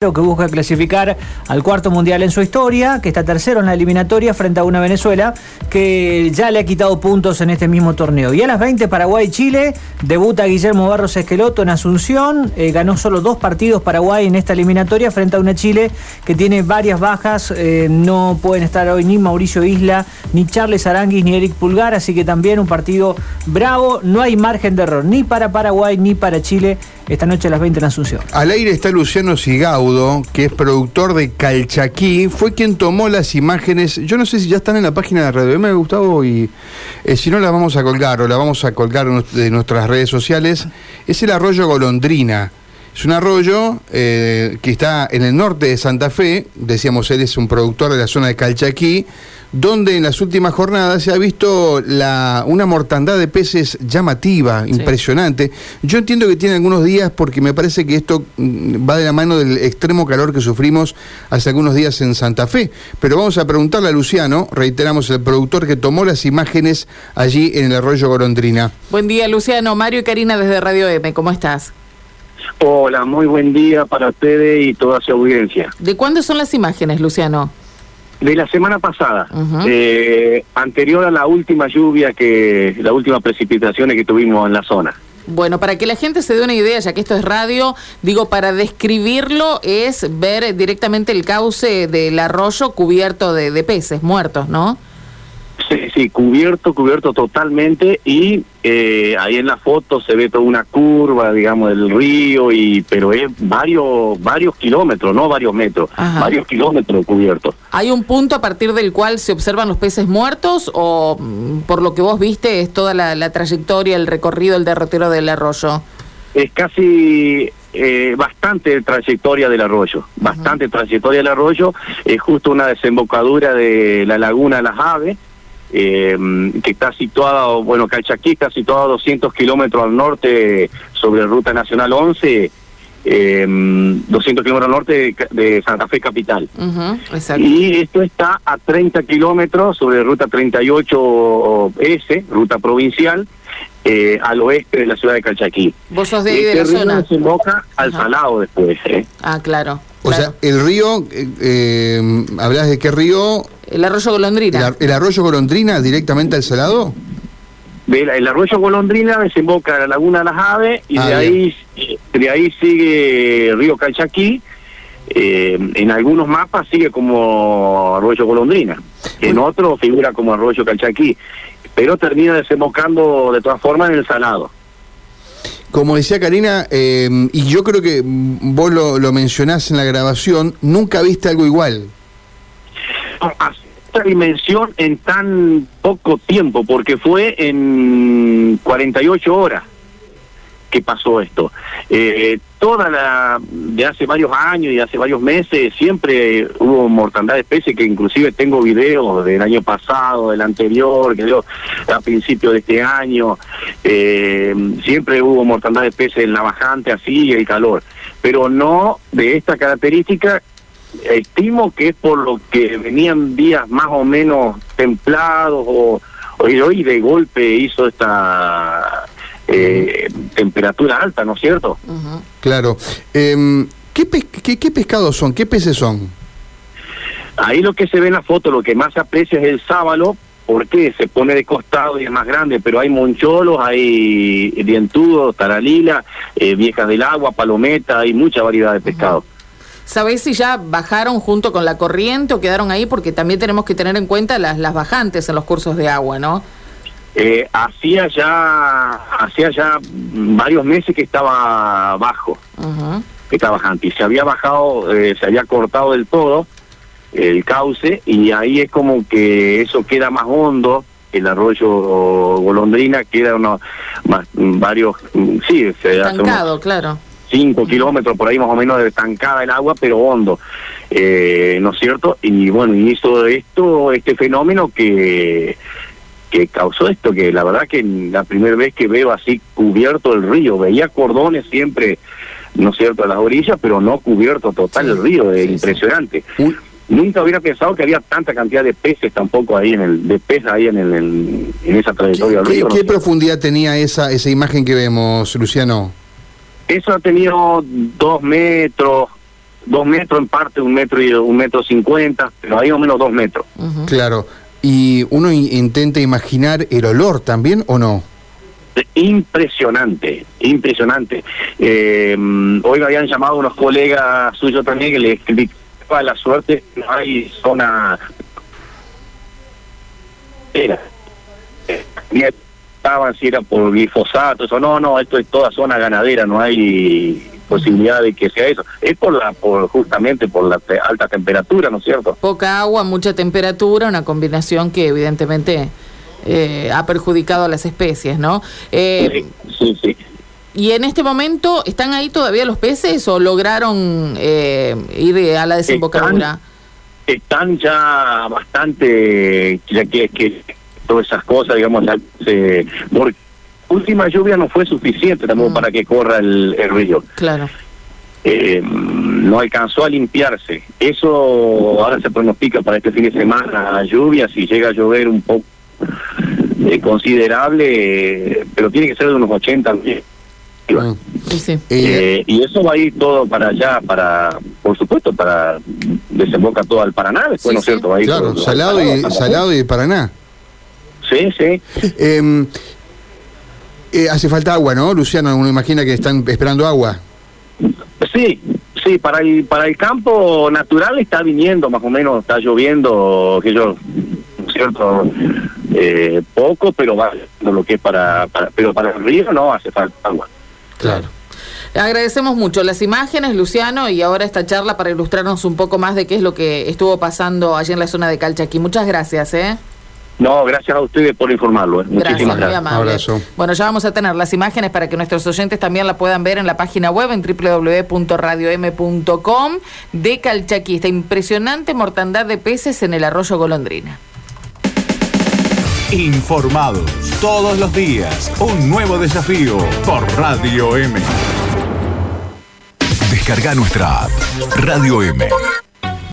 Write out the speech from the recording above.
que busca clasificar al cuarto mundial en su historia, que está tercero en la eliminatoria frente a una Venezuela que ya le ha quitado puntos en este mismo torneo. Y a las 20 Paraguay-Chile, debuta Guillermo Barros Esqueloto en Asunción, eh, ganó solo dos partidos Paraguay en esta eliminatoria frente a una Chile que tiene varias bajas, eh, no pueden estar hoy ni Mauricio Isla, ni Charles Aranguis, ni Eric Pulgar, así que también un partido bravo, no hay margen de error ni para Paraguay ni para Chile esta noche a las 20 en Asunción. Al aire está Luciano Sigaudo, que es productor de Calchaquí, fue quien tomó las imágenes, yo no sé si ya están en la página de Radio M, Gustavo, y eh, si no las vamos a colgar o la vamos a colgar de nuestras redes sociales, es el arroyo Golondrina. Es un arroyo eh, que está en el norte de Santa Fe, decíamos él es un productor de la zona de Calchaquí, donde en las últimas jornadas se ha visto la, una mortandad de peces llamativa, impresionante. Yo entiendo que tiene algunos días porque me parece que esto mm, va de la mano del extremo calor que sufrimos hace algunos días en Santa Fe. Pero vamos a preguntarle a Luciano, reiteramos, el productor que tomó las imágenes allí en el arroyo Gorondrina. Buen día, Luciano. Mario y Karina desde Radio M, ¿cómo estás? Hola, muy buen día para ustedes y toda su audiencia. ¿De cuándo son las imágenes, Luciano? De la semana pasada, eh, anterior a la última lluvia, que la última precipitaciones que tuvimos en la zona. Bueno, para que la gente se dé una idea, ya que esto es radio, digo, para describirlo es ver directamente el cauce del arroyo cubierto de, de peces muertos, ¿no? Sí, cubierto, cubierto totalmente y eh, ahí en la foto se ve toda una curva, digamos, del río, y pero es varios varios kilómetros, no varios metros, varios kilómetros cubiertos. ¿Hay un punto a partir del cual se observan los peces muertos o mm, por lo que vos viste es toda la, trayectoria, el recorrido, el derrotero del arroyo? Es casi eh, bastante trayectoria del arroyo, bastante trayectoria del arroyo, es justo una desembocadura de la laguna Las Aves, eh, que está situado, bueno, Calchaquí está situado a 200 kilómetros al norte sobre Ruta Nacional 11, eh, 200 kilómetros al norte de, Santa Fe Capital. y esto está a 30 kilómetros sobre Ruta 38S, ruta provincial, eh, al oeste de la ciudad de Calchaquí. ¿Vos sos de ahí de este la zona? desemboca al Salado después. ¿eh? Ah, claro. O sea, el río, eh, eh, ¿hablas de qué río? El arroyo Golondrina. ¿El, arroyo Golondrina directamente al Salado? El arroyo Golondrina desemboca en la laguna de las aves y ah, de ahí de ahí sigue río Calchaquí. Eh, en algunos mapas sigue como arroyo Golondrina, en otros figura como arroyo Calchaquí, pero termina desembocando de todas formas en el Salado. Como decía Karina, em, y yo creo que vos lo, lo, mencionás en la grabación, nunca viste algo igual. Esta dimensión en tan poco tiempo, porque fue en 48 horas que pasó esto. Eh, toda la, de hace varios años y hace varios meses, siempre hubo mortandad de especies, que inclusive tengo videos del año pasado, del anterior, que yo a principios de este año, eh, siempre hubo mortandad de especies en la bajante, así, el calor, pero no de esta característica. Estimo que es por lo que venían días más o menos templados o, hoy de golpe hizo esta eh, temperatura alta, ¿no es cierto? Claro. Eh, ¿qué, qué, pescados son? ¿Qué peces son? Ahí lo que se ve en la foto, lo que más se aprecia es el sábalo, porque se pone de costado y es más grande, pero hay moncholos, hay dientudos, taralila, eh, viejas del agua, palometa, hay mucha variedad de pescados. ¿Sabéis si ya bajaron junto con la corriente o quedaron ahí? Porque también tenemos que tener en cuenta las, las bajantes en los cursos de agua, ¿no? Eh, hacía ya hacía ya varios meses que estaba bajo, que estaba bajante, y se había bajado, eh, se había cortado del todo el cauce y ahí es como que eso queda más hondo, el arroyo Golondrina queda unos más, varios, sí, se estancado, claro. Cinco kilómetros por ahí más o menos de estancada el agua, pero hondo, eh, ¿no es cierto? Y bueno, hizo esto, este fenómeno que que causó esto, que la verdad que la primera vez que veo así cubierto el río, veía cordones siempre, ¿no es cierto?, a las orillas, pero no cubierto total el río, es impresionante. Nunca hubiera pensado que había tanta cantidad de peces tampoco ahí en el, de peces ahí en, el, en, esa trayectoria del río. ¿Qué, profundidad tenía esa, esa imagen que vemos, Luciano? Eso ha tenido dos metros, dos metros en parte, un metro y un metro cincuenta, pero ahí o menos dos metros. Claro. ¿Y uno intenta imaginar el olor también o no? Impresionante, impresionante. Eh, hoy me habían llamado unos colegas suyos también que le explicaba la suerte, no hay zona... Era. Eh, ni estaban si era por glifosato, eso no, no, esto es toda zona ganadera, no hay posibilidad de que sea eso. Es por la, por justamente por la te- alta temperatura, ¿no es cierto? Poca agua, mucha temperatura, una combinación que evidentemente eh, ha perjudicado a las especies, ¿no? Eh, Sí, sí, sí. y en este momento, ¿están ahí todavía los peces o lograron eh, ir a la desembocadura? están ya bastante, ya que, que todas esas cosas, digamos, ya se, porque última lluvia no fue suficiente tampoco Mm. para que corra el, el río. Claro. Eh, no alcanzó a limpiarse. Eso ahora se pronostica para este fin de semana lluvia, si llega a llover un poco eh, considerable, eh, pero tiene que ser de unos 80 días. Mm. Sí, sí. Eh, Eh, y eso va a ir todo para allá, para, por supuesto, para desemboca todo al Paraná, después, Sí, ¿no es sí. cierto? Va a ir claro, todo- salado y, salado y de Paraná. Sí, sí. Eh, eh, hace falta agua, ¿no, Luciano? Uno imagina que están esperando agua. Sí, sí, para el, para el campo natural está viniendo, más o menos, está lloviendo, que yo, ¿no es cierto? Eh, poco, pero va lo que es para, para, pero para el río no hace falta agua. Claro. Agradecemos mucho las imágenes, Luciano, y ahora esta charla para ilustrarnos un poco más de qué es lo que estuvo pasando allí en la zona de Calchaquí. Muchas gracias, ¿eh? No, gracias a ustedes por informarlo. eh. Gracias, Muchísimas muy gracias. amable. Abrazo. Bueno, ya vamos a tener las imágenes para que nuestros oyentes también la puedan ver en la página web en www.radiom.com de Calchaquí. Esta impresionante mortandad de peces en el arroyo Golondrina. Informados todos los días. Un nuevo desafío por Radio M. Descarga nuestra app Radio M.